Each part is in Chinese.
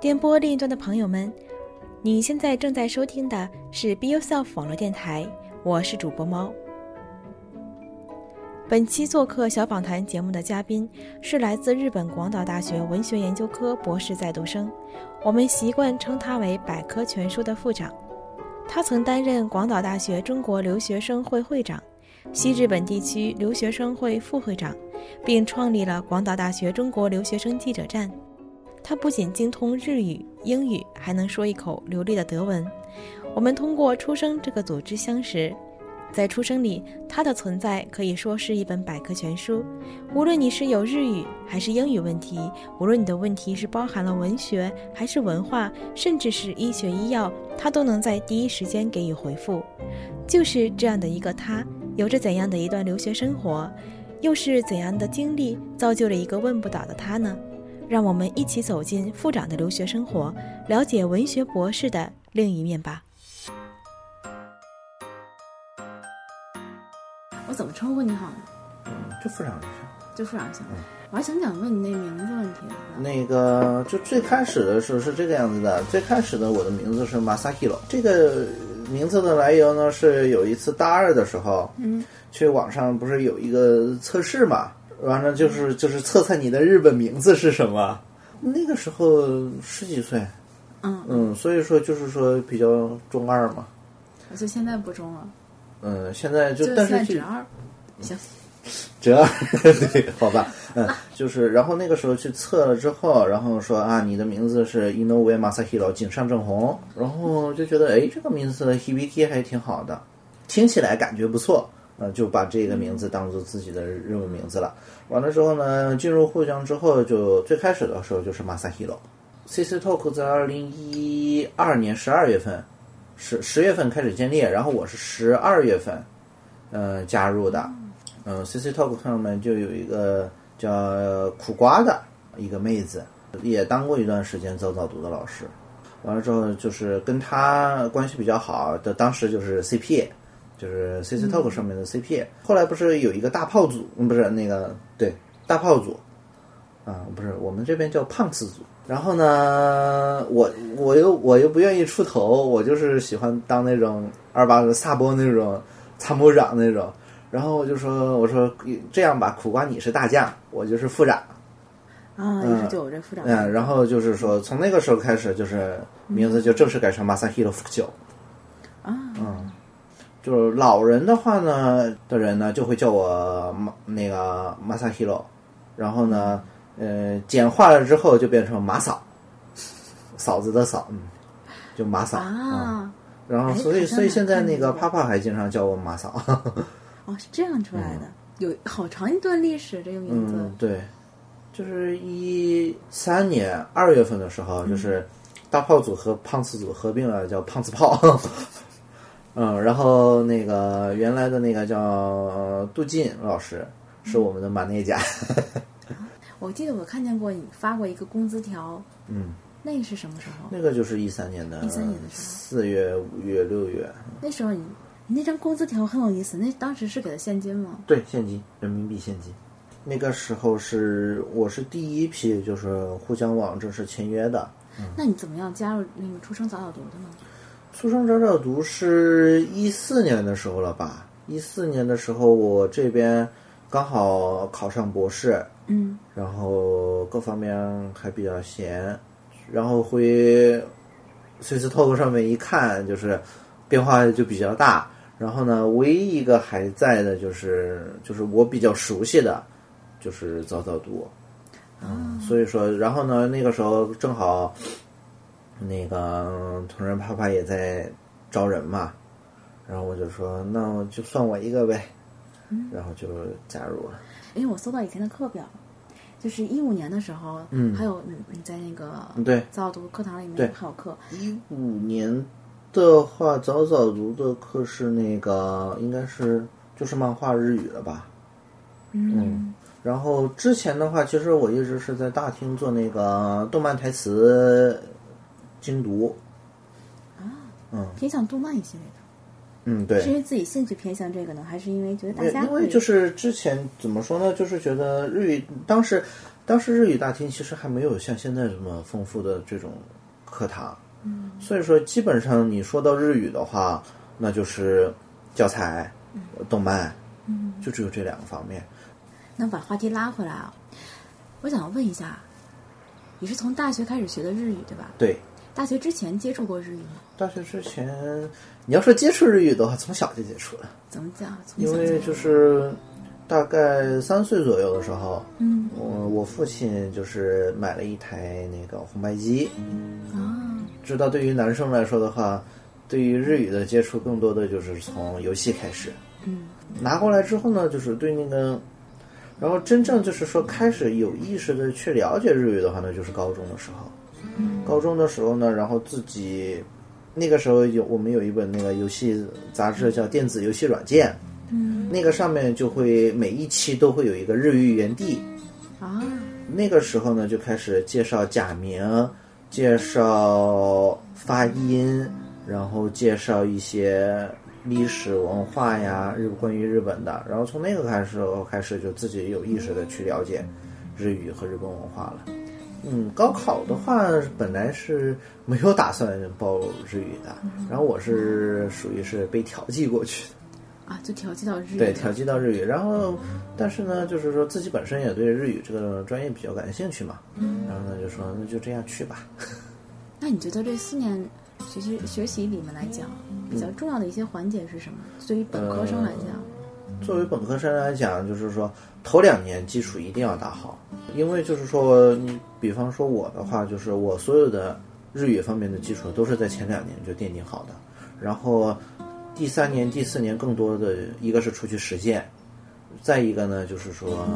电波另一端的朋友们，你现在正在收听的是 Be Yourself 网络电台，我是主播猫。本期做客小访谈节目的嘉宾是来自日本广岛大学文学研究科博士在读生，我们习惯称他为百科全书的副长。他曾担任广岛大学中国留学生会会长、西日本地区留学生会副会长，并创立了广岛大学中国留学生记者站。他不仅精通日语、英语，还能说一口流利的德文。我们通过出生这个组织相识，在出生里，他的存在可以说是一本百科全书。无论你是有日语还是英语问题，无论你的问题是包含了文学还是文化，甚至是医学医药，他都能在第一时间给予回复。就是这样的一个他，有着怎样的一段留学生活，又是怎样的经历造就了一个问不倒的他呢？让我们一起走进副长的留学生活，了解文学博士的另一面吧。我怎么称呼你好呢？嗯，就副长就行。就副长行。我还想想问你那名字问题呢。那个，就最开始的时候是这个样子的。最开始的我的名字是 Masahiro，这个名字的来由呢，是有一次大二的时候，嗯，去网上不是有一个测试嘛，完了就是就是测测你的日本名字是什么。那个时候十几岁，嗯，嗯，所以说就是说比较中二嘛。而且现在不中了，嗯，现在就就但是折二。行，折二，对，好吧，嗯，就是，然后那个时候去测了之后，然后说啊，你的名字是 Inoue Masahiro 井上正弘，然后就觉得，哎，这个名字的 HBT 还挺好的，听起来感觉不错，呃，就把这个名字当做自己的日文名字了。完了之后呢，进入沪江之后，就最开始的时候就是 Masahiro。CC Talk 在二零一二年十二月份，十十月份开始建立，然后我是十二月份，呃，加入的。嗯，CC Talk 上面就有一个叫苦瓜的一个妹子，也当过一段时间早早读的老师。完了之后，就是跟她关系比较好的，当时就是 CP，就是 CC Talk 上面的 CP。后来不是有一个大炮组，嗯不是那个对大炮组，啊，不是我们这边叫胖次组。然后呢，我我又我又不愿意出头，我就是喜欢当那种二八萨波那种参谋长那种。然后我就说，我说这样吧，苦瓜你是大将，我就是副长。啊，于是就我这副长。嗯，然后就是说，从那个时候开始，就是名字就正式改成 Masahiro Fukujo。啊，嗯，就是老人的话呢的人呢，就会叫我马那个 Masahiro，然后呢，呃，简化了之后就变成马嫂，嫂子的嫂，嗯，就马嫂。然后哎所以所以现在那个帕帕还经常叫我马嫂。哦，是这样出来的，有好长一段历史，这个名字嗯，。对，就是一三年二月份的时候，就是大炮组和胖次组合并了，叫胖子炮。嗯，然后那个原来的那个叫呃杜进老师是我们的马内甲。我记得我看见过你发过一个工资条，嗯，那个是什么时候？那个就是一三年的一三年的时候四月、五月、六月，那时候你你那张工资条很有意思，那当时是给的现金吗？对，现金，人民币现金。那个时候是我是第一批，就是互相网正式签约的。那你怎么样加入那个出生早早读的呢？出生早早读是一四年的时候了吧？一四年的时候，我这边刚好考上博士，嗯，然后各方面还比较闲，然后回 CC Talk 上面一看，就是变化就比较大。然后呢，唯一一个还在的就是就是我比较熟悉的，就是早早读。嗯，所以说，然后呢，那个时候正好那个同仁啪啪也在招人嘛，然后我就说，那我就算我一个呗，然后就加入了。因为我搜到以前的课表，就是一五年的时候，嗯还有你你在那个对，早读课堂里面还有课，一五年的话，早早读的课是那个应该是就是漫画日语了吧？嗯然后之前的话，其实我一直是在大厅做那个动漫台词精读。嗯，偏向动漫一系列的。嗯，对是，因为自己兴趣偏向这个呢，还是因为觉得大家因为就是之前怎么说呢，就是觉得日语当时当时日语大厅其实还没有像现在这么丰富的这种课堂，嗯，所以说基本上你说到日语的话，那就是教材、动漫，嗯，就只有这两个方面。那把话题拉回来啊？我想问一下，你是从大学开始学的日语对吧？对，大学之前接触过日语吗？大学之前你要说接触日语的话，从小就接触了，怎么讲？因为就就是大概三岁左右的时候，嗯我我父亲就是买了一台那个红白机，啊，知道对于男生来说的话，对于日语的接触更多的就是从游戏开始。嗯，拿过来之后呢，就是对那个，然后真正就是说开始有意识的去了解日语的话呢，就是高中的时候。高中的时候呢，然后自己那个时候有我们有一本那个游戏杂志叫《电子游戏软件》，嗯那个上面就会每一期都会有一个日语原地，啊，那个时候呢，就开始介绍假名，介绍发音，然后介绍一些历史文化呀，日关于日本的。然后从那个开始开始，就自己有意识的去了解日语和日本文化了。嗯，高考的话本来是没有打算报日语的，然后我是属于是被调剂过去的。啊，就调剂到日语对，调剂到日语。然后，但是呢，就是说自己本身也对日语这个专业比较感兴趣嘛，嗯然后呢就说那就这样去吧。那你觉得这四年学习学习里面来讲，比较重要的一些环节是什么？对于本科生来讲，作为本科生来讲，就是说头两年基础一定要打好，因为就是说你比方说我的话，就是我所有的日语方面的基础都是在前两年就奠定好的，然后第三年、第四年更多的一个是出去实践，再一个呢就是说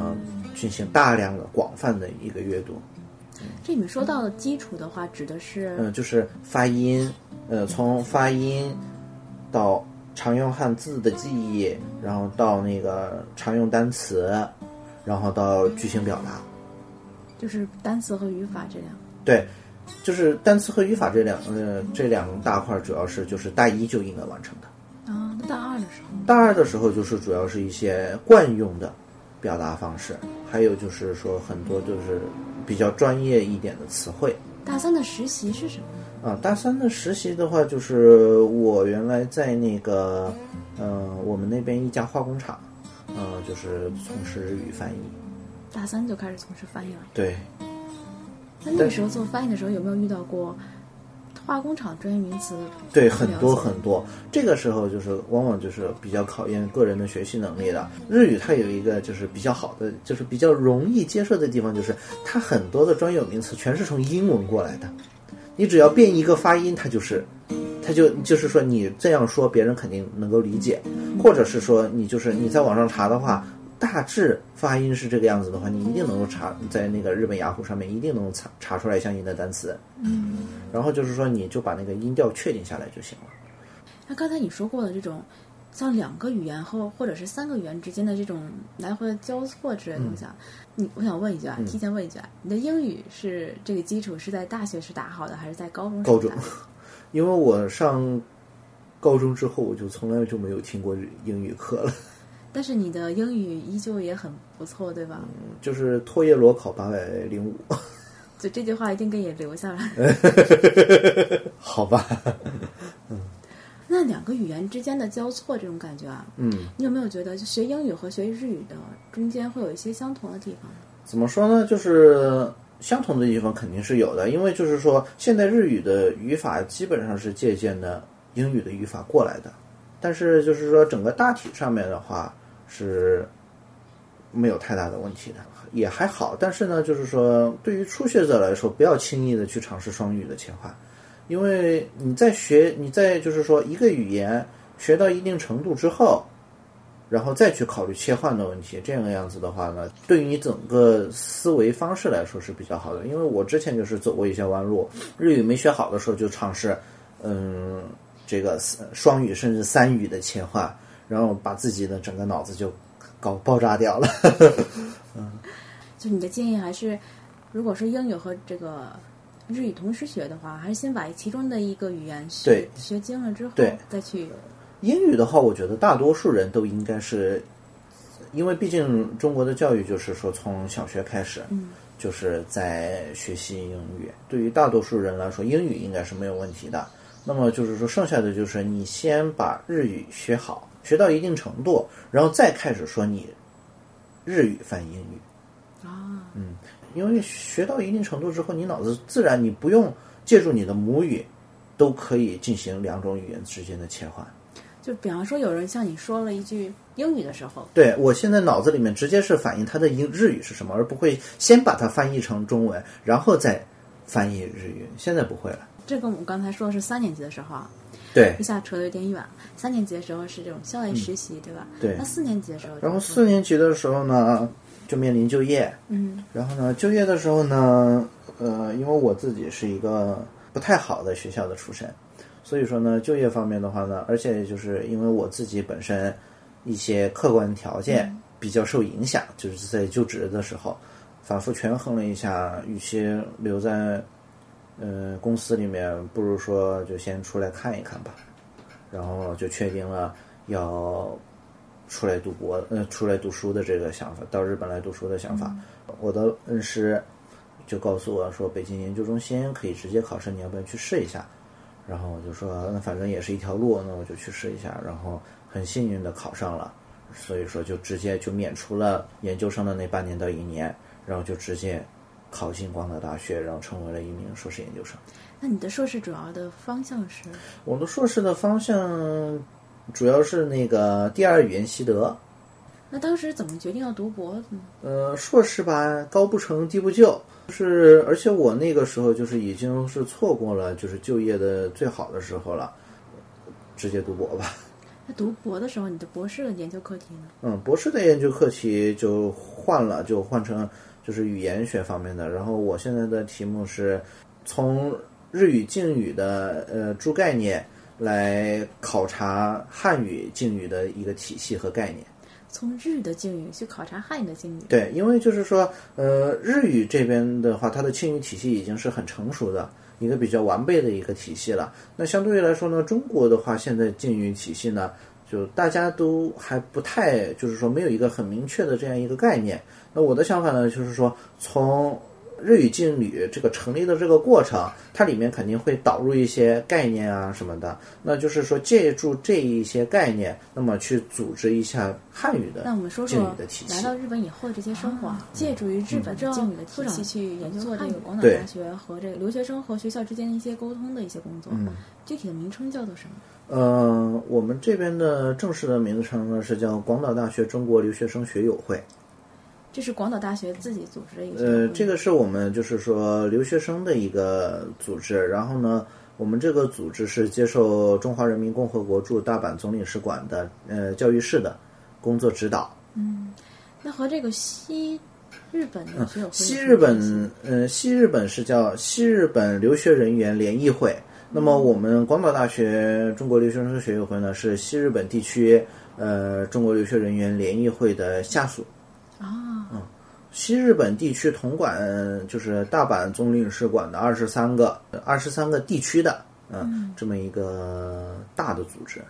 进行大量的广泛的一个阅读。这里面说到的基础的话，指的是嗯，就是发音，呃，从发音到常用汉字的记忆，然后到那个常用单词，然后到句型表达。就是单词和语法这两。对，就是单词和语法这两呃这两大块，主要是就是大一就应该完成的。啊，那大二的时候，大二的时候就是主要是一些惯用的表达方式，还有就是说很多就是比较专业一点的词汇。大三的实习是什么？啊，大三的实习的话，就是我原来在那个，呃，我们那边一家化工厂，呃，就是从事日语翻译。大三就开始从事翻译了。对，那那个时候做翻译的时候，有没有遇到过化工厂专业名词？对，很多很多。这个时候就是往往就是比较考验个人的学习能力的。日语它有一个就是比较好的，就是比较容易接受的地方，就是它很多的专有名词全是从英文过来的。你只要变一个发音，它就是，它就就是说你这样说，别人肯定能够理解，或者是说你就是你在网上查的话，大致发音是这个样子的话，你一定能够查在那个日本雅虎上面一定能够查查出来相应的单词。嗯，然后就是说你就把那个音调确定下来就行了。那刚才你说过的这种，像两个语言或或者是三个语言之间的这种来回的交错之类的东西啊，你我想问一句啊，提前问一句啊，你的英语是这个基础是在大学时打好的，还是在高中高中？因为我上高中之后，我就从来就没有听过英语课了，但是你的英语依旧也很不错，对吧？嗯就是托业裸考八百零五，就这句话一定给你留下来。好吧？嗯 那两个语言之间的交错这种感觉啊，嗯，你有没有觉得就学英语和学日语的中间会有一些相同的地方？怎么说呢？就是相同的地方肯定是有的，因为就是说现在日语的语法基本上是借鉴的英语的语法过来的，但是就是说整个大体上面的话是没有太大的问题的，也还好。但是呢，就是说对于初学者来说，不要轻易的去尝试双语的切换，因为你在学，你在就是说一个语言学到一定程度之后。然后再去考虑切换的问题，这个样子的话呢，对于你整个思维方式来说是比较好的。因为我之前就是走过一些弯路，日语没学好的时候就尝试，嗯，这个双语甚至三语的切换，然后把自己的整个脑子就搞爆炸掉了。嗯 就你的建议还是，如果说英语和这个日语同时学的话，还是先把其中的一个语言学对学精了之后，再去英语的话，我觉得大多数人都应该是，因为毕竟中国的教育就是说从小学开始，嗯，就是在学习英语。对于大多数人来说，英语应该是没有问题的。那么就是说，剩下的就是你先把日语学好，学到一定程度，然后再开始说你日语翻英语。啊，嗯，因为学到一定程度之后，你脑子自然你不用借助你的母语，都可以进行两种语言之间的切换。就比方说有人向你说了一句英语的时候，对我现在脑子里面直接是反映他的英日语是什么，而不会先把它翻译成中文，然后再翻译日语。现在不会了。这跟我们刚才说的是三年级的时候啊，对一下扯得有点远。三年级的时候是这种校外实习，对吧？对那四年级的时候，然后四，年级的时候呢，就面临就业。嗯然后呢，就业的时候呢，呃，因为我自己是一个不太好的学校的出身，所以说呢，就业方面的话呢，而且就是因为我自己本身一些客观条件比较受影响，就是在就职的时候，反复权衡了一下，与其留在呃公司里面，不如说就先出来看一看吧，然后就确定了要出来读博，呃，出来读书的这个想法，到日本来读书的想法。我的恩师就告诉我说，北京研究中心可以直接考试，你要不要去试一下？然后我就说，那反正也是一条路，那我就去试一下。然后很幸运的考上了，所以说就直接就免除了研究生的那半年到一年，然后就直接考进广岛大学，然后成为了一名硕士研究生。那你的硕士主要的方向是？我的硕士的方向主要是那个第二语言习得，那当时怎么决定要读博？呃，硕士吧，高不成低不就，就是而且我那个时候就是已经是错过了就是就业的最好的时候了，直接读博吧。那读博的时候，你的博士的研究课题呢？嗯，博士的研究课题就换了，就换成就是语言学方面的。然后我现在的题目是从日语敬语的呃诸概念来考察汉语敬语的一个体系和概念。从日语的敬语去考察汉语的敬语。对，因为就是说，呃，日语这边的话，它的敬语体系已经是很成熟的一个比较完备的一个体系了。那相对于来说呢，中国的话，现在敬语体系呢，就大家都还不太，就是说没有一个很明确的这样一个概念。那我的想法呢，就是说从日语敬语这个成立的这个过程，它里面肯定会导入一些概念啊什么的。那就是说，借助这一些概念，那么去组织一下汉语的那我们说敬说语的体系。来到日本以后的这些生活，啊，借助于日本的敬语的体系去研究做这个广岛大学和这个留学生和学校之间的一些沟通的一些工作。嗯具体的名称叫做什么？呃，我们这边的正式的名称呢是叫广岛大学中国留学生学友会。这是广岛大学自己组织的一个。呃，这个是我们就是说留学生的一个组织，然后呢，我们这个组织是接受中华人民共和国驻大阪总领事馆的呃教育室的工作指导。嗯那和这个西日本的学友会西日本，呃，西日本是叫西日本留学人员联谊会。那么我们广岛大学中国留学生学友会呢，是西日本地区呃中国留学人员联谊会的下属。啊，嗯西日本地区统管就是大阪总领事馆的二十三个二十三个地区的，嗯，这么一个大的组织。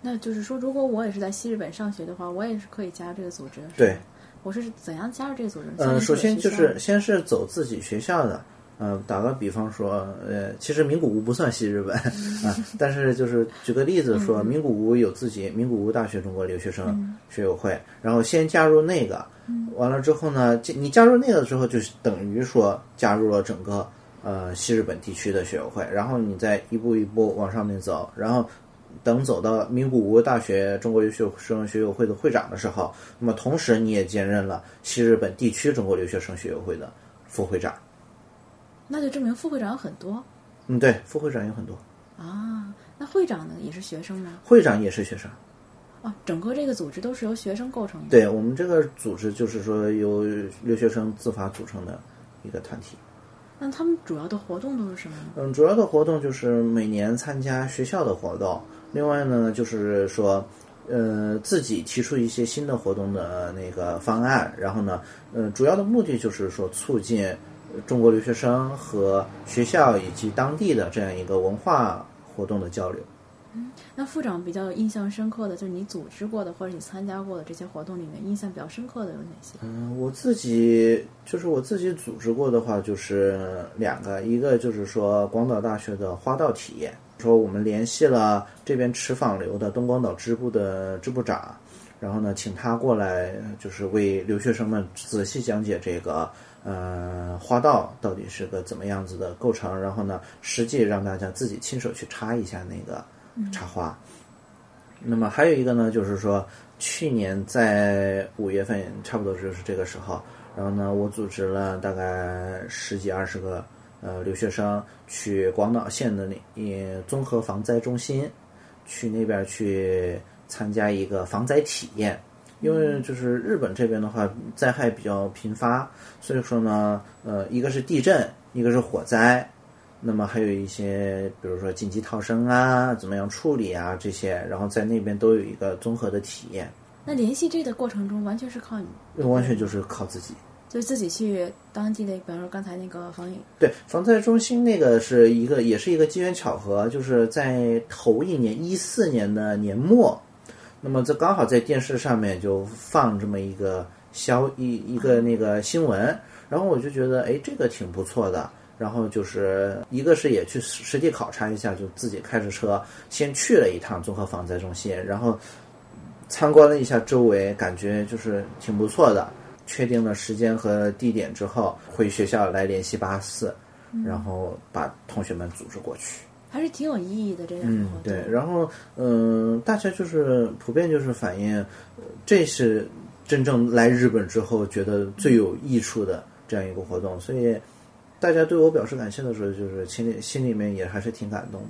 那就是说，如果我也是在西日本上学的话，我也是可以加入这个组织。对，我是怎样加入这个组织？呃，首先就是先是走自己学校的，呃，打个比方说，呃，其实名古屋不算西日本 啊、但是就是举个例子说，名古屋有自己名古屋大学中国留学生学友会，然后先加入那个，完了之后呢，你加入那个之后，就等于说加入了整个呃西日本地区的学友会，然后你再一步一步往上面走，然后。等走到名古屋大学中国留学生学友会的会长的时候，那么同时你也兼任了西日本地区中国留学生学友会的副会长。那就证明副会长有很多嗯，对，副会长有很多，啊。那会长呢，也是学生吗？会长也是学生。哦，整个这个组织都是由学生构成的。对我们这个组织就是说由留学生自发组成的一个团体。那他们主要的活动都是什么呢？嗯，主要的活动就是每年参加学校的活动，另外呢就是说，呃，自己提出一些新的活动的那个方案，然后呢，呃，主要的目的就是说促进呃中国留学生和学校以及当地的这样一个文化活动的交流。嗯那副长比较印象深刻的，就是你组织过的或者你参加过的这些活动里面，印象比较深刻的有哪些？嗯，我自己就是我自己组织过的话，就是两个，一个就是说广岛大学的花道体验，说我们联系了这边持访流的东广岛支部的支部长，然后呢，请他过来，就是为留学生们仔细讲解这个。呃，花道到底是个怎么样子的构成？然后呢，实际让大家自己亲手去插一下那个插花。那么还有一个呢，就是说去年在五月份，差不多就是这个时候，然后呢，我组织了大概十几二十个呃留学生去广岛县的那综合防灾中心，去那边去参加一个防灾体验。因为就是日本这边的话，灾害比较频发，所以说呢，呃，一个是地震，一个是火灾，那么还有一些，比如说紧急逃生啊，怎么样处理啊这些，然后在那边都有一个综合的体验。那联系这个过程中，完全是靠你，完全就是靠自己，就是自己去当地的，比方说刚才那个防疫，对防灾中心那个是一个，也是一个机缘巧合，就是在头一年一四年的年末。那么这刚好在电视上面就放这么一个消一一个那个新闻，然后我就觉得哎这个挺不错的，然后就是一个是也去实地考察一下，就自己开着车先去了一趟综合防灾中心，然后参观了一下周围，感觉就是挺不错的。确定了时间和地点之后，回学校来联系巴士，然后把同学们组织过去。还是挺有意义的这样嗯，对，然后嗯，大家就是普遍就是反映，这是真正来日本之后觉得最有益处的这样一个活动，所以大家对我表示感谢的时候，就是心里心里面也还是挺感动的。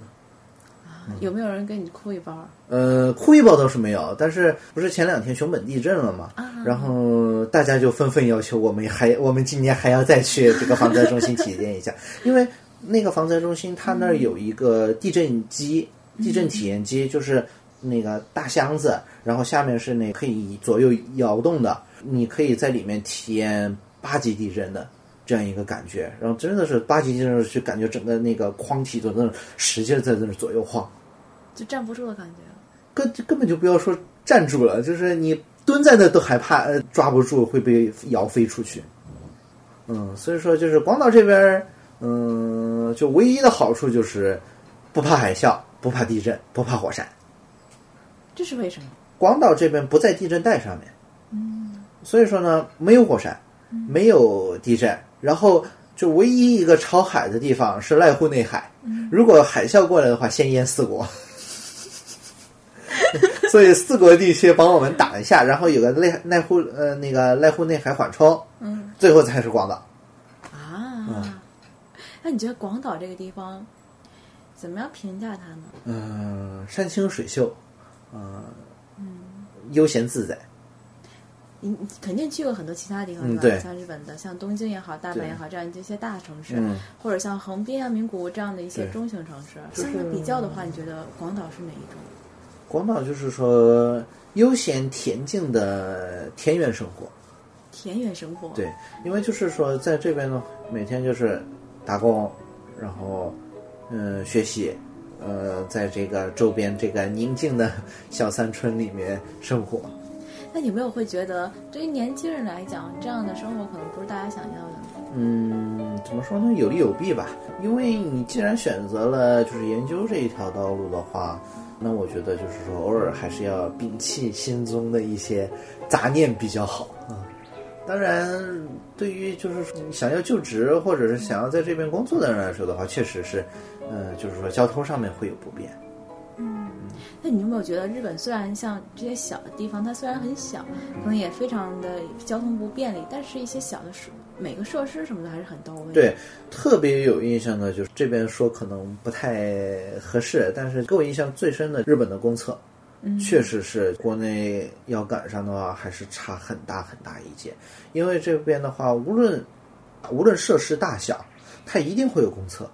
有没有人跟你哭一包？呃，哭一包倒是没有，但是不是前两天熊本地震了嘛？然后大家就纷纷要求我们还我们今年还要再去这个防灾中心体验一下，因为。那个防灾中心，它那儿有一个地震机、地震体验机，就是那个大箱子，然后下面是那可以左右摇动的，你可以在里面体验八级地震的这样一个感觉。然后真的是八级地震就感觉整个那个框体都在那使劲在那左右晃，就站不住的感觉。根根本就不要说站住了，就是你蹲在那都害怕抓不住会被摇飞出去。嗯，所以说就是广岛这边。嗯，就唯一的好处就是不怕海啸，不怕地震，不怕火山。这是为什么？广岛这边不在地震带上面，嗯，所以说呢，没有火山，没有地震，然后就唯一一个朝海的地方是濑户内海。如果海啸过来的话，先淹四国。所以四国地区帮我们挡一下，然后有个濑濑户呃那个濑户内海缓冲，嗯，最后才是广岛。啊。那你觉得广岛这个地方怎么样评价它呢？嗯，山清水秀，嗯嗯，悠闲自在。你你肯定去过很多其他地方，对吧？像日本的，像东京也好，大阪也好，这样这些大城市，或者像横滨啊、名古屋这样的一些中型城市，相对比较的话，你觉得广岛是哪一种？广岛就是说悠闲恬静的田园生活。田园生活。对，因为就是说在这边呢，每天就是。打工，然后，嗯，学习，呃，在这个周边这个宁静的小山村里面生活。那有没有会觉得，对于年轻人来讲，这样的生活可能不是大家想要的？嗯，怎么说呢？有利有弊吧。因为你既然选择了就是研究这一条道路的话，那我觉得就是说，偶尔还是要摒弃心中的一些杂念比较好啊。当然，对于就是想要就职或者是想要在这边工作的人来说的话，确实是，呃，就是说交通上面会有不便。嗯，那你有没有觉得日本虽然像这些小的地方，它虽然很小，可能也非常的交通不便利，但是一些小的设每个设施什么的还是很到位。对，特别有印象的就是这边说可能不太合适，但是给我印象最深的日本的公厕。确实是国内要赶上的话，还是差很大很大一截。因为这边的话，无论无论设施大小，它一定会有公厕。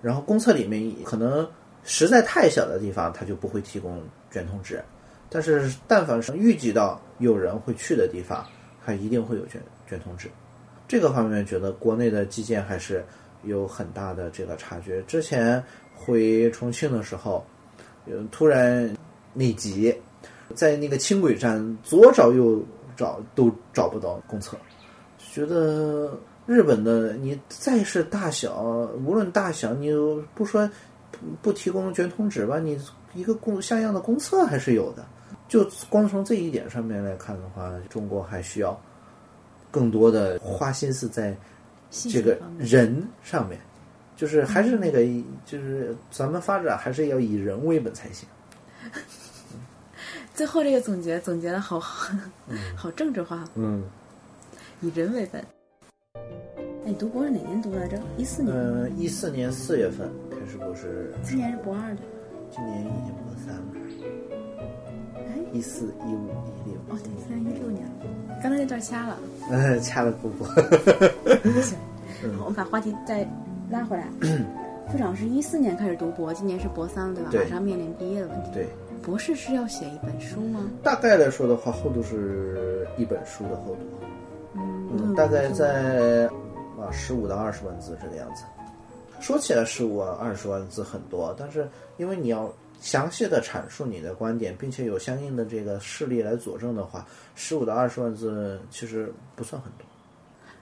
然后公厕里面可能实在太小的地方，它就不会提供卷筒纸。但是但凡是预计到有人会去的地方，它一定会有卷卷筒纸。这个方面觉得国内的基建还是有很大的这个差距。之前回重庆的时候。有突然内急，在那个轻轨站左找右找都找不到公厕，觉得日本的你再是大小，无论大小，你不说不提供卷筒纸吧，你一个公像样的公厕还是有的。就光从这一点上面来看的话，中国还需要更多的花心思在这个人上面，就是还是那个，就是咱们发展还是要以人为本才行。最后这个总结总结的好好，好政治化。嗯，以人为本。哎，你读博是哪年读来着？一四年。嗯，一四年四月份开始博士。今年是博二的。今年已经博三了。哎，一四一五一六。哦，对，现在一六年了。刚才那段掐了。嗯，掐了不不。行，好，我们把话题再拉回来。部长是一四年开始读博，今年是博三了，对吧？马上面临毕业的问题。对。博士是要写一本书吗？大概来说的话，厚度是一本书的厚度。嗯，大概在啊十五到二十万字这个样子。说起来十五二十万字很多，但是因为你要详细的阐述你的观点，并且有相应的这个事例来佐证的话，十五到二十万字其实不算很多。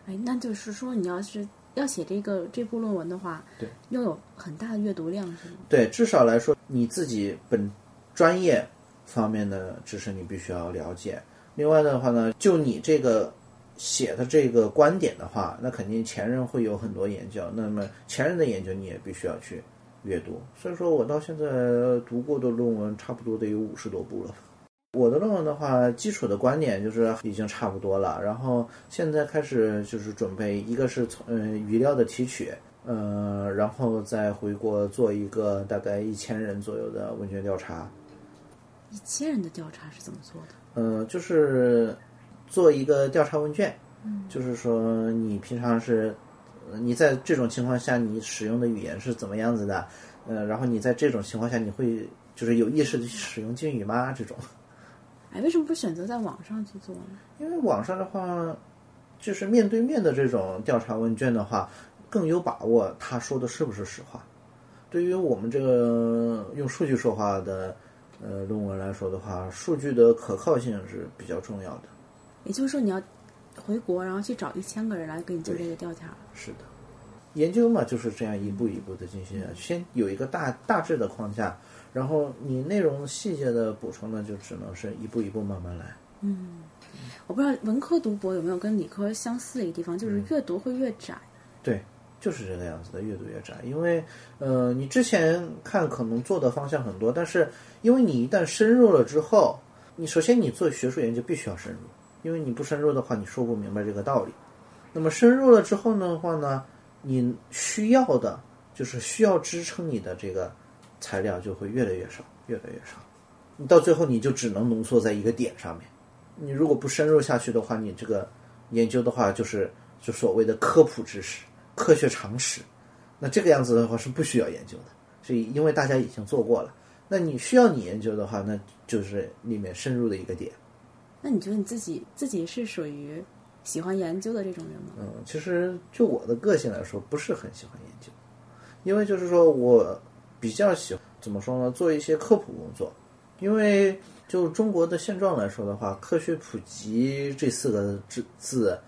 哎，那就是说你要是要写这个这部论文的话，对，要有很大的阅读量是吗？对，至少来说你自己本。专业方面的知识你必须要了解。另外的话呢，就你这个写的这个观点的话，那肯定前人会有很多研究。那么前人的研究你也必须要去阅读。所以说我到现在读过的论文差不多得有五十多部了。我的论文的话，基础的观点就是已经差不多了。然后现在开始就是准备，一个是从嗯语料的提取，嗯，然后再回国做一个大概一千人左右的问卷调查。一千人的调查是怎么做的？呃，就是做一个调查问卷，就是说你平常是，你在这种情况下你使用的语言是怎么样子的？呃，然后你在这种情况下你会就是有意识的使用敬语吗？这种？哎，为什么不选择在网上去做呢？因为网上的话，就是面对面的这种调查问卷的话，更有把握他说的是不是实话。对于我们这个用数据说话的。呃，论文来说的话，数据的可靠性是比较重要的。也就是说，你要回国，然后去找一千个人来给你做这个调查。是的，研究嘛就是这样一步一步的进行，先有一个大大致的框架，然后你内容细节的补充呢，就只能是一步一步慢慢来。嗯，我不知道文科读博有没有跟理科相似的一个地方，就是阅读会越窄。对。就是这个样子的，越读越窄。因为，呃，你之前看可能做的方向很多，但是因为你一旦深入了之后，你首先你做学术研究必须要深入，因为你不深入的话，你说不明白这个道理。那么深入了之后的话呢，你需要的就是需要支撑你的这个材料就会越来越少，越来越少。你到最后你就只能浓缩在一个点上面。你如果不深入下去的话，你这个研究的话就是就所谓的科普知识。科学常识，那这个样子的话是不需要研究的，所以因为大家已经做过了，那你需要你研究的话，那就是里面深入的一个点。那你觉得你自己自己是属于喜欢研究的这种人吗？嗯，其实就我的个性来说，不是很喜欢研究，因为就是说我比较喜欢怎么说呢，做一些科普工作，因为就中国的现状来说的话，科学普及这四个字字。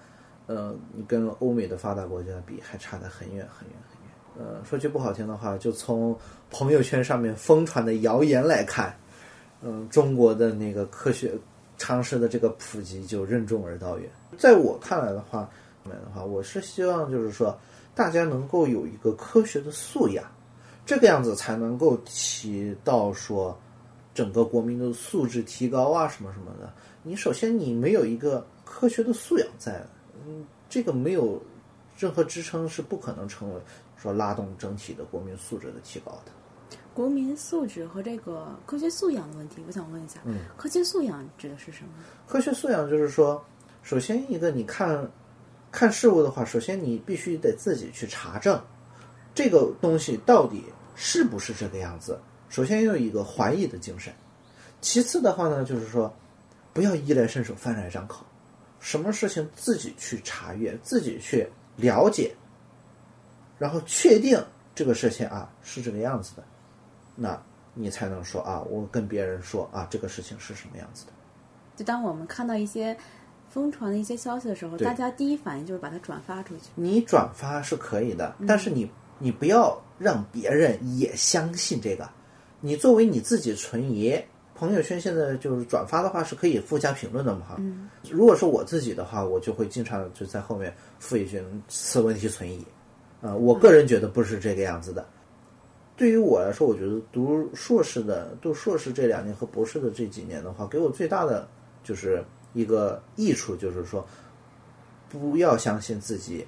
呃，你跟欧美的发达国家比，还差得很远很远很远。呃，说句不好听的话，就从朋友圈上面疯传的谣言来看，嗯，中国的那个科学常识的这个普及就任重而道远。在我看来的话，的话，我是希望就是说，大家能够有一个科学的素养，这个样子才能够起到说整个国民的素质提高啊什么什么的。你首先你没有一个科学的素养在。嗯，这个没有任何支撑是不可能成为说拉动整体的国民素质的提高的。国民素质和这个科学素养的问题，我想问一下，嗯，科学素养指的是什么？科学素养就是说，首先一个你看看事物的话，首先你必须得自己去查证这个东西到底是不是这个样子。首先要有一个怀疑的精神，其次的话呢，就是说不要衣来伸手、饭来张口。什么事情自己去查阅，自己去了解，然后确定这个事情啊是这个样子的，那你才能说啊，我跟别人说啊，这个事情是什么样子的。就当我们看到一些疯传的一些消息的时候，大家第一反应就是把它转发出去。你转发是可以的，但是你你不要让别人也相信这个。你作为你自己存疑，朋友圈现在就是转发的话是可以附加评论的嘛哈。嗯如果是我自己的话，我就会经常就在后面附一句“此问题存疑”。啊、我个人觉得不是这个样子的。对于我来说，我觉得读硕士的、读硕士这两年和博士的这几年的话，给我最大的就是一个益处，就是说，不要相信自己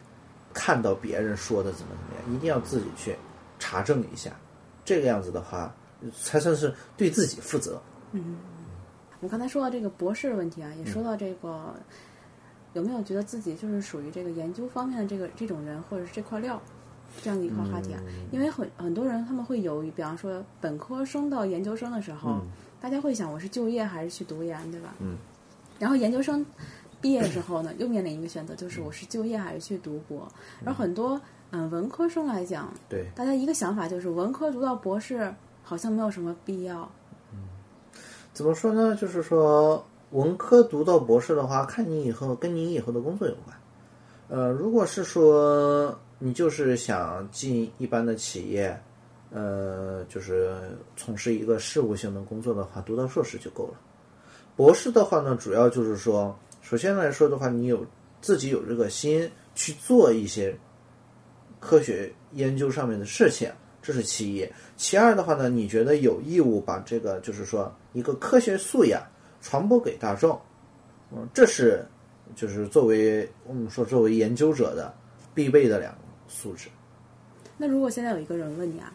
看到别人说的怎么怎么样，一定要自己去查证一下。这个样子的话，才算是对自己负责。我刚才说到这个博士的问题啊，也说到这个、有没有觉得自己就是属于这个研究方面的这个这种人，或者是这块料，这样的一块话题啊？因为很很多人他们会犹豫，比方说本科生到研究生的时候，大家会想我是就业还是去读研，对吧？嗯。然后研究生毕业之后呢，又面临一个选择，就是我是就业还是去读博。然后很多嗯文科生来讲，对，大家一个想法就是文科读到博士好像没有什么必要。怎么说呢？就是说，文科读到博士的话，看你以后跟你以后的工作有关。呃，如果是说你就是想进一般的企业，呃，就是从事一个事务性的工作的话，读到硕士就够了。博士的话呢，主要就是说，首先来说的话，你有自己有这个心去做一些科学研究上面的事情，这是其一。其二的话呢，你觉得有义务把这个就是说一个科学素养传播给大众，嗯，这是就是作为我们说作为研究者的必备的两个素质。那如果现在有一个人问你啊，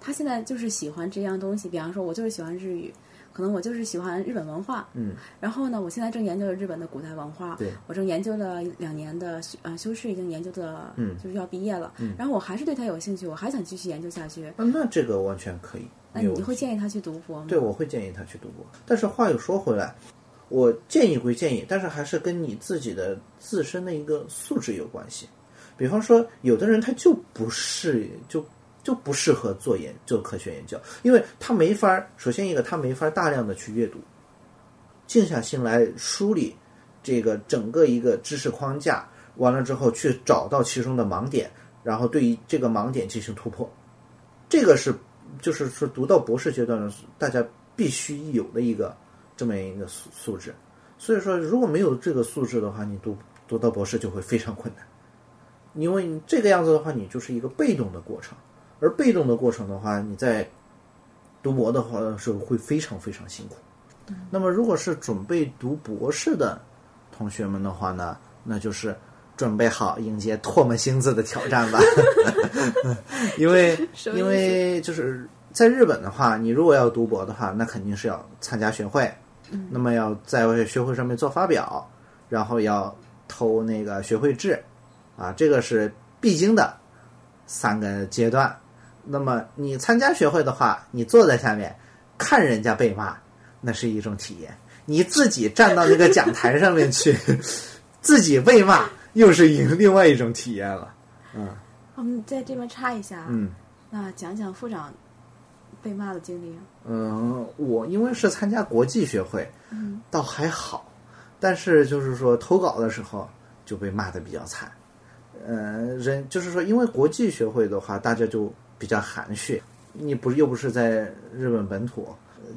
他现在就是喜欢这样东西，比方说我就是喜欢日语，可能我就是喜欢日本文化，嗯，然后呢，我现在正研究着日本的古代文化，对，我正研究了两年的呃修士已经研究的，嗯就是要毕业了，嗯，然后我还是对他有兴趣，我还想继续研究下去，那那这个完全可以。那你会建议他去读博吗？对，我会建议他去读博。但是话又说回来，我建议归建议，但是还是跟你自己的自身的一个素质有关系。比方说，有的人他就不是就就不适合做研做科学研究，因为他没法儿。首先一个，他没法大量的去阅读，静下心来梳理这个整个一个知识框架，完了之后去找到其中的盲点，然后对于这个盲点进行突破。这个是就是说读到博士阶段的，大家必须有的一个这么一个素素质。所以说，如果没有这个素质的话，你读读到博士就会非常困难，因为你这个样子的话，你就是一个被动的过程，而被动的过程的话，你在读博的话是会非常非常辛苦。那么，如果是准备读博士的同学们的话呢，那就是准备好迎接唾沫星子的挑战吧。因为因为就是在日本的话，你如果要读博的话，那肯定是要参加学会，那么要在学会上面做发表，然后要投那个学会制，啊，这个是必经的三个阶段。那么你参加学会的话，你坐在下面看人家被骂，那是一种体验；你自己站到那个讲台上面去，自己被骂，又是一另外一种体验了。嗯我们在这边插一下啊，嗯那讲讲副长被骂的经历啊。嗯，我因为是参加国际学会，嗯，倒还好，但是就是说投稿的时候就被骂的比较惨。呃，人就是说，因为国际学会的话，大家就比较含蓄，你不又不是在日本本土，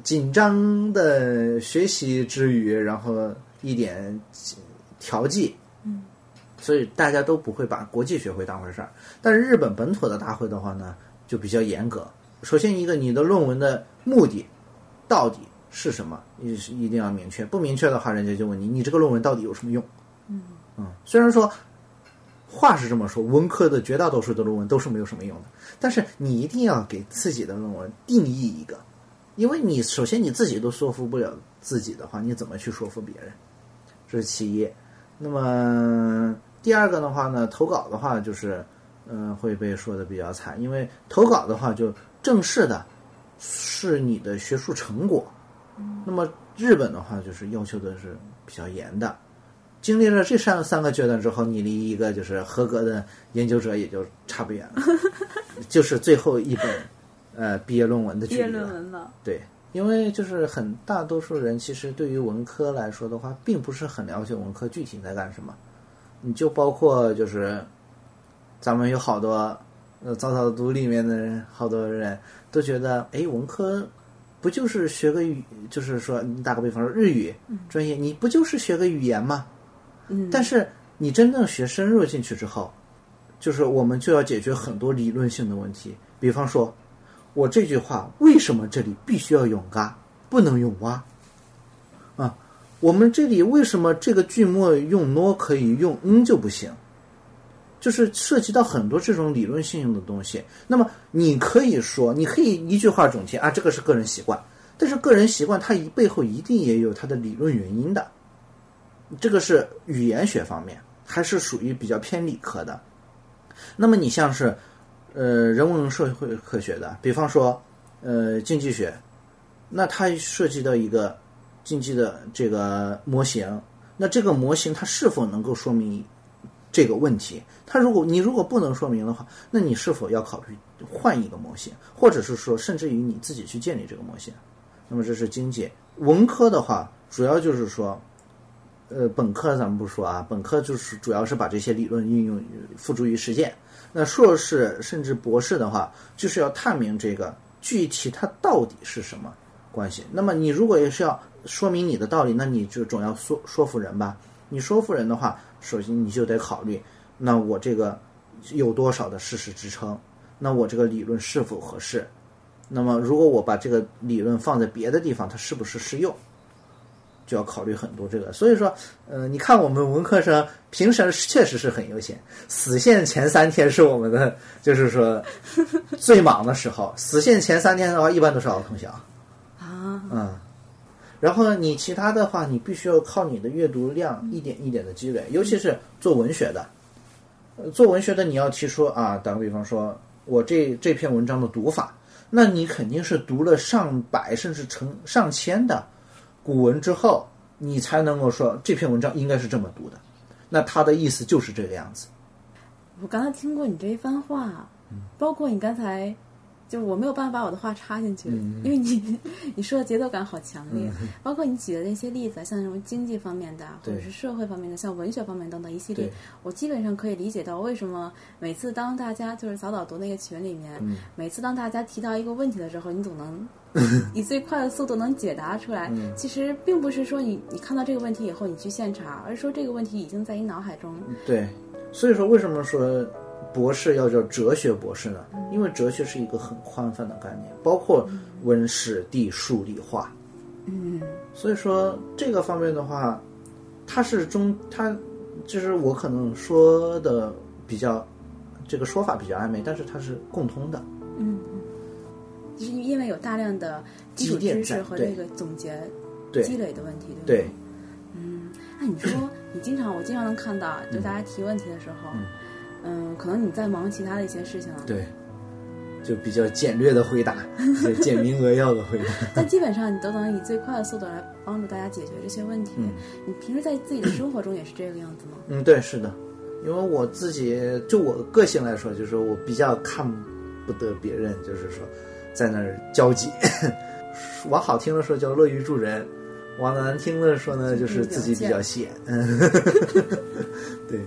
紧张的学习之余，然后一点调剂，嗯，所以大家都不会把国际学会当回事儿。但是日本本土的大会的话呢，就比较严格。首先一个，你的论文的目的到底是什么，一是一定要明确。不明确的话，人家就问你，你这个论文到底有什么用？嗯虽然说话是这么说，文科的绝大多数的论文都是没有什么用的，但是你一定要给自己的论文定义一个，因为你首先你自己都说服不了自己的话，你怎么去说服别人？这是其一。那么第二个的话呢，投稿的话就是，嗯、会被说的比较惨，因为投稿的话就正式的是你的学术成果，那么日本的话就是要求的是比较严的。经历了这上三个阶段之后，你离一个就是合格的研究者也就差不远了，就是最后一本呃毕业论文的毕业距离了。论文了。对，因为就是很大多数人其实对于文科来说的话，并不是很了解文科具体在干什么。你就包括就是咱们有好多呃早早读里面的人，好多人都觉得，哎，文科不就是学个语，就是说你打个比方说日语专业，你不就是学个语言吗？但是你真正学深入进去之后，就是我们就要解决很多理论性的问题，比方说，我这句话为什么这里必须要用嘎，不能用哇？啊，我们这里为什么这个句末用 n 可以，用嗯就不行？就是涉及到很多这种理论性的东西。那么你可以说，你可以一句话总结啊，这个是个人习惯，但是个人习惯它一背后一定也有它的理论原因的。这个是语言学方面，还是属于比较偏理科的。那么你像是呃人文社会科学的，比方说呃经济学，那它涉及到一个经济的这个模型，那这个模型它是否能够说明这个问题？它如果你如果不能说明的话，那你是否要考虑换一个模型，或者是说甚至于你自己去建立这个模型？那么这是经济文科的话，主要就是说。呃，本科咱们不说啊，本科就是主要是把这些理论应用付诸于实践。那硕士甚至博士的话，就是要探明这个具体它到底是什么关系。那么你如果也是要说明你的道理，那你就总要说说服人吧。你说服人的话，首先你就得考虑，那我这个有多少的事实支撑？那我这个理论是否合适？那么如果我把这个理论放在别的地方，它是不是适用？就要考虑很多这个，所以说，呃，你看我们文科生平时确实是很悠闲，死线前三天是我们的，就是说 最忙的时候。死线前三天的话，一般都是熬通宵啊，嗯。然后你其他的话，你必须要靠你的阅读量一点一点的积累，尤其是做文学的，呃做文学的你要提出啊，打个比方说，我这这篇文章的读法，那你肯定是读了上百甚至成上千的。古文之后，你才能够说这篇文章应该是这么读的，那它的意思就是这个样子。我刚才听过你这一番话，包括你刚才，就是我没有办法把我的话插进去，因为你 你说的节奏感好强烈，包括你举的那些例子，像什么经济方面的，或者是社会方面的，像文学方面等等一系列，我基本上可以理解到为什么每次当大家就是早早读那个群里面，每次当大家提到一个问题的时候，你总能。以最快的速度能解答出来，其实并不是说你你看到这个问题以后你去现查，而是说这个问题已经在你脑海中。对，所以说为什么说博士要叫哲学博士呢？因为哲学是一个很宽泛的概念，包括温史地数理化。嗯，所以说这个方面的话，它是中它就是我可能说的比较这个说法比较暧昧，但是它是共通的。嗯。就是因为有大量的基础知识和那个总结积累的问题，对。嗯，那你说，你经常我经常能看到，就大家提问题的时候，嗯，可能你在忙其他的一些事情啊，对，就比较简略的回答，简明扼要的回答。但基本上你都能以最快的速度来帮助大家解决这些问题。嗯，你平时在自己的生活中也是这个样子吗？嗯，对，是的。因为我自己就我个性来说，就是我比较看不得别人，就是说。在那儿交际，往好听的说叫乐于助人，往难听的说呢就是自己比较闲。对，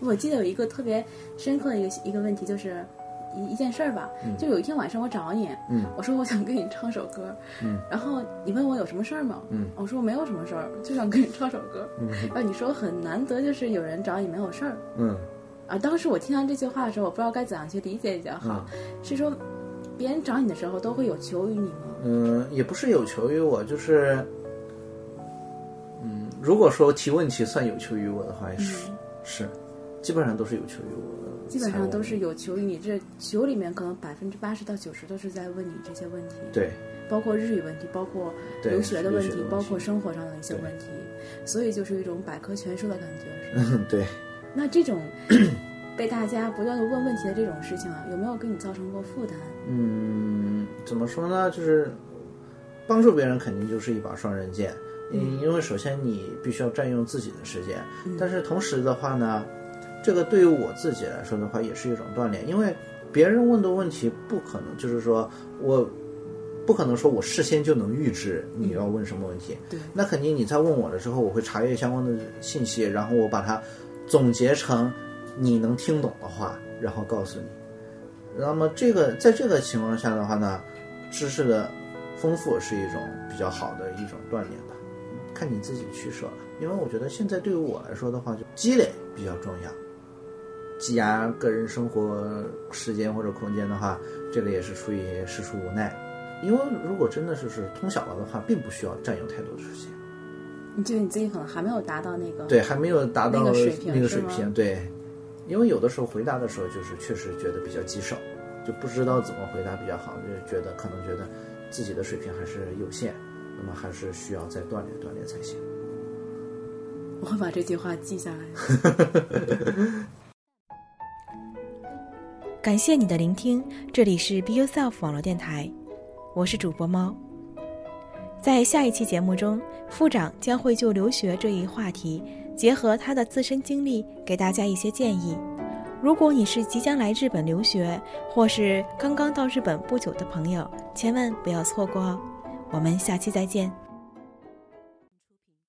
我记得有一个特别深刻的一个一个问题，就是一一件事儿吧。就有一天晚上我找你，我说我想跟你唱首歌，然后你问我有什么事儿吗？我说我没有什么事儿，就想跟你唱首歌。然后你说很难得，就是有人找你没有事儿。嗯，啊，当时我听到这句话的时候，我不知道该怎样去理解比较好，是说。别人找你的时候都会有求于你吗？嗯，也不是有求于我，就是，嗯，如果说提问题算有求于我的话，是是，基本上都是有求于我的。基本上都是有求于你，这求里面可能百分之八十到九十都是在问你这些问题。对，包括日语问题，包括留学的问题，包括生活上的一些问题，所以就是一种百科全书的感觉，是吧？对。那这种。被大家不断的问问题的这种事情啊，有没有给你造成过负担？嗯，怎么说呢？就是帮助别人肯定就是一把双刃剑。嗯，因为首先你必须要占用自己的时间，但是同时的话呢，这个对于我自己来说的话也是一种锻炼。因为别人问的问题不可能，就是说我不可能说我事先就能预知你要问什么问题。对，那肯定你在问我的时候，我会查阅相关的信息，然后我把它总结成你能听懂的话，然后告诉你。那么这个在这个情况下的话呢，知识的丰富是一种比较好的一种锻炼吧，看你自己取舍了。因为我觉得现在对于我来说的话，就积累比较重要。积压个人生活时间或者空间的话，这个也是出于实属无奈。因为如果真的是是通晓了的话，并不需要占用太多的时间。你觉得你自己可能还没有达到那个对，还没有达到那个水平那个水平，对。因为有的时候回答的时候，就是确实觉得比较棘手，就不知道怎么回答比较好，就觉得可能觉得自己的水平还是有限，那么还是需要再锻炼锻炼才行。我会把这句话记下来。感谢你的聆听，这里是 Be Yourself 网络电台，我是主播猫。在下一期节目中，副长将会就留学这一话题，结合他的自身经历，给大家一些建议。如果你是即将来日本留学，或是刚刚到日本不久的朋友，千万不要错过哦。我们下期再见。